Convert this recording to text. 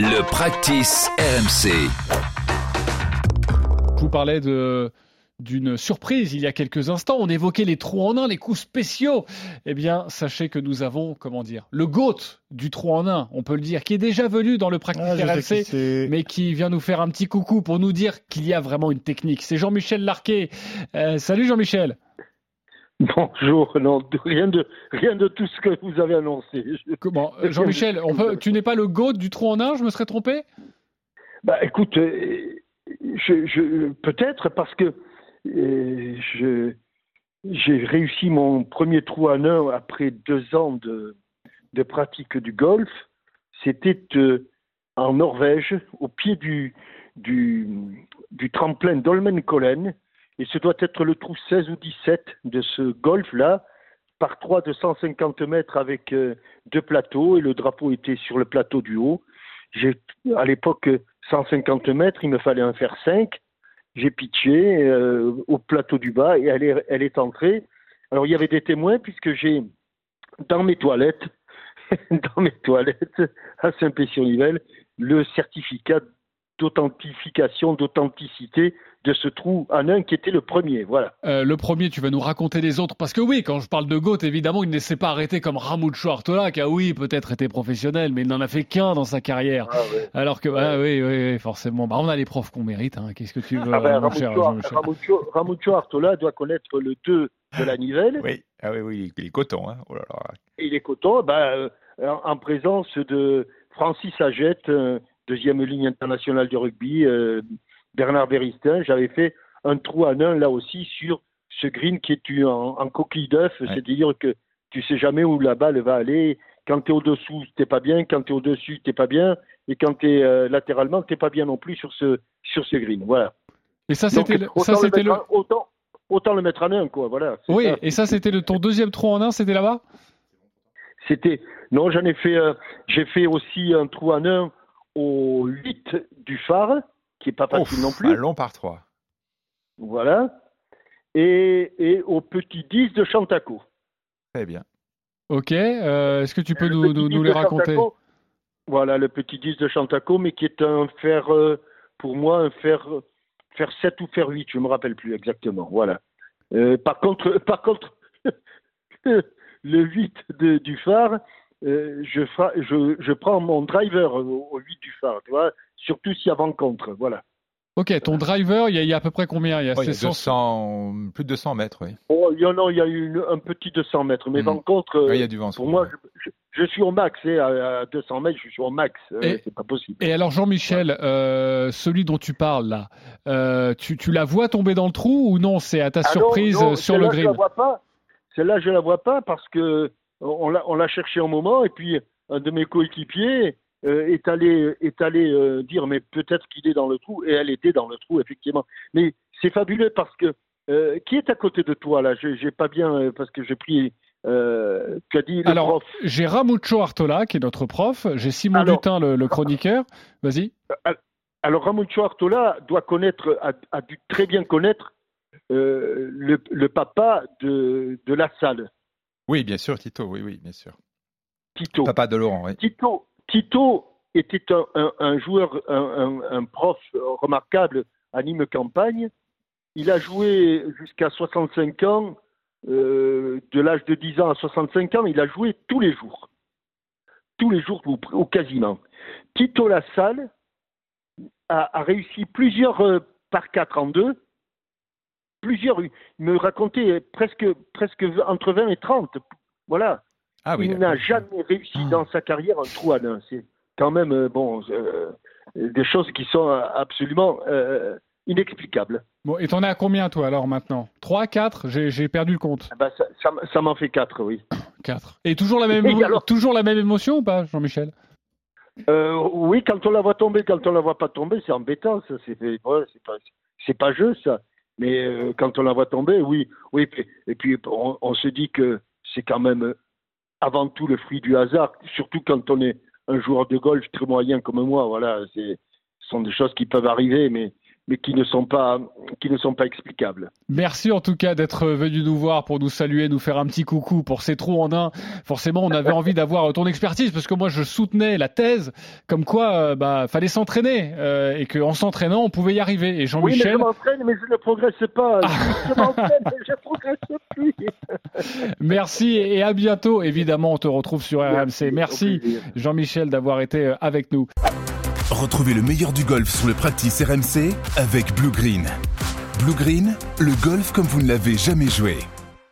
Le practice RMC. Je vous parlais de d'une surprise il y a quelques instants. On évoquait les trous en un, les coups spéciaux. Eh bien, sachez que nous avons, comment dire, le GOAT du trou en un, on peut le dire, qui est déjà venu dans le Practice Ah, qui RMC, mais qui vient nous faire un petit coucou pour nous dire qu'il y a vraiment une technique. C'est Jean-Michel Larquet. Euh, salut Jean-Michel. Bonjour, non, rien de, rien de tout ce que vous avez annoncé. Comment euh, Jean-Michel, on peut- tu n'es pas le GOAT du trou en un, je me serais trompé? Bah, écoute, euh, je, je, peut-être parce que euh, je, j'ai réussi mon premier trou à nain après deux ans de, de pratique du golf. C'était en Norvège, au pied du, du, du tremplin d'Holmenkollen. Et ce doit être le trou 16 ou 17 de ce golf-là, par 3 de 150 mètres avec euh, deux plateaux. Et le drapeau était sur le plateau du haut. À l'époque 150 mètres, il me fallait en faire 5. J'ai pitché euh, au plateau du bas et elle est, elle est entrée. Alors il y avait des témoins puisque j'ai dans mes toilettes, dans mes toilettes à Saint-Pé-sur-Nivelle, le certificat d'authentification, d'authenticité de ce trou en un qui était le premier. Voilà. Euh, le premier, tu vas nous raconter les autres, parce que oui, quand je parle de GOAT, évidemment, il ne s'est pas arrêté comme Ramucho Artola, qui a oui, peut-être été professionnel, mais il n'en a fait qu'un dans sa carrière. Alors que, ah, oui, oui, oui, forcément. Bah, on a les profs qu'on mérite. Hein. Qu'est-ce que tu veux, Ah ben, mon cher Ramucho, Ramucho- Ramucho Artola doit connaître le 2 de la Nivelle. Oui, ah oui, oui, il est coton. Hein. Oh là là. Et les cotons, ben, euh, en, en présence de Francis Agette, euh, deuxième ligne internationale du rugby, euh, Bernard Béristin, j'avais fait un trou à nain là aussi sur ce green qui est en, en coquille d'œuf, Ouais. c'est-à-dire que tu sais jamais où la balle va aller. Quand tu es au-dessous, t'es pas bien. Quand tu es au-dessus, t'es pas bien. Et quand tu es latéralement, t'es pas bien non plus sur ce, sur ce green. Voilà. Et ça, c'était le, autant ça, le c'était mettre le, en- autant, autant le mettre en un, quoi. Voilà. Oui, ça. et ça, c'était le, ton deuxième trou en un, c'était là-bas? C'était non, j'en ai fait euh, j'ai fait aussi un trou en un au 8 du phare qui est pas facile Ouf, non plus. Un long par trois. Voilà. Et, et au petit 10 de Chantaco. Très bien. Ok, euh, est-ce que tu peux Le nous, petit nous, 10 nous de les raconter? Chantaco, Voilà, le petit 10 de Chantaco, mais qui est un fer, euh, pour moi, un fer, fer 7 ou fer 8, je me rappelle plus exactement. Voilà. Euh, par contre, par contre le 8 de- du phare, euh, je, fra- je, je prends mon driver au, au 8 du phare, tu vois, surtout s'il y a rencontre. Voilà. Ok, ton driver, il y, a, il y a à peu près combien? Il y a, Oh, il y a c'est 100 200, plus de 200 mètres, oui. Oh, il y en a, il y a eu une- un petit 200 mètres, mais rencontre, euh, Ouais, il y a du vent. pour moi, je, je- je suis au max, hein, à, à 200 mètres, je suis au max. euh, Et- c'est pas possible. Et alors Jean-Michel, euh, celui dont tu parles là, euh, tu, tu la vois tomber dans le trou ou non? C'est à ta Ah non, surprise non, euh, sur celle-là, le Je la green vois pas. Celle-là, je la vois pas parce que on l'a, on l'a cherché un moment et puis un de mes coéquipiers euh, est allé, est allé euh, dire mais peut-être qu'il est dans le trou et elle était dans le trou effectivement. Mais c'est fabuleux parce que euh, qui est à côté de toi là? J'ai, pas bien parce que j'ai pris. Euh, tu as dit le Alors, prof. j'ai Ramucho Artola qui est notre prof, j'ai Simon Alors- Dutin le, le chroniqueur. Vas-y. Alors Ramucho Artola doit connaître, a, a dû très bien connaître euh, le, le papa de, de la salle, Oui, bien sûr, Tito, oui, oui, bien sûr. Tito. Papa de Laurent, oui. Tito, Tito était un, joueur, un, prof remarquable à Nîmes Campagne. Il a joué jusqu'à 65 ans, euh, de l'âge de 10 ans à 65 ans, il a joué tous les jours. Tous les jours, ou, quasiment. Tito Lassalle a, réussi plusieurs euh, par 4 en deux. Plusieurs, il me racontait presque, presque entre 20 et 30. Voilà Ah oui. il n'a jamais réussi dans sa carrière un trou à nain. C'est quand même euh, bon euh, des choses qui sont euh, absolument euh, inexplicables. Bon, et t'en es à combien toi alors maintenant? 3, 4 J'ai perdu le compte. Ah ben, ça ça m- ça m'en fait quatre, oui. 4. Et toujours la même, Et alors? toujours la même émotion ou pas, Jean-Michel? Euh, oui, quand on la voit tomber, quand on la voit pas tomber, c'est embêtant. Ça, c'est ouais, pas c'est pas jeu ça. Mais euh, quand on la voit tomber, oui, oui. puis- Et puis on, on se dit que c'est quand même avant tout le fruit du hasard, surtout quand on est un joueur de golf très moyen comme moi. Voilà, ce sont des choses qui peuvent arriver, mais mais qui ne sont pas qui ne sont pas explicables. Merci en tout cas d'être venu nous voir pour nous saluer, nous faire un petit coucou pour ces trous en un. Forcément, on avait envie d'avoir ton expertise parce que moi je soutenais la thèse comme quoi euh, bah fallait s'entraîner euh, et qu'en s'entraînant on pouvait y arriver. Et Jean-Michel. Oui, mais je m'entraîne, mais je ne progresse pas. Je m'entraîne, mais je progresse plus. Merci et à bientôt. Évidemment, on te retrouve sur RMC. Merci Jean-Michel d'avoir été euh, avec nous. Retrouvez le meilleur du golf sur le practice RMC avec Blue Green. Blue Green, le golf comme vous ne l'avez jamais joué.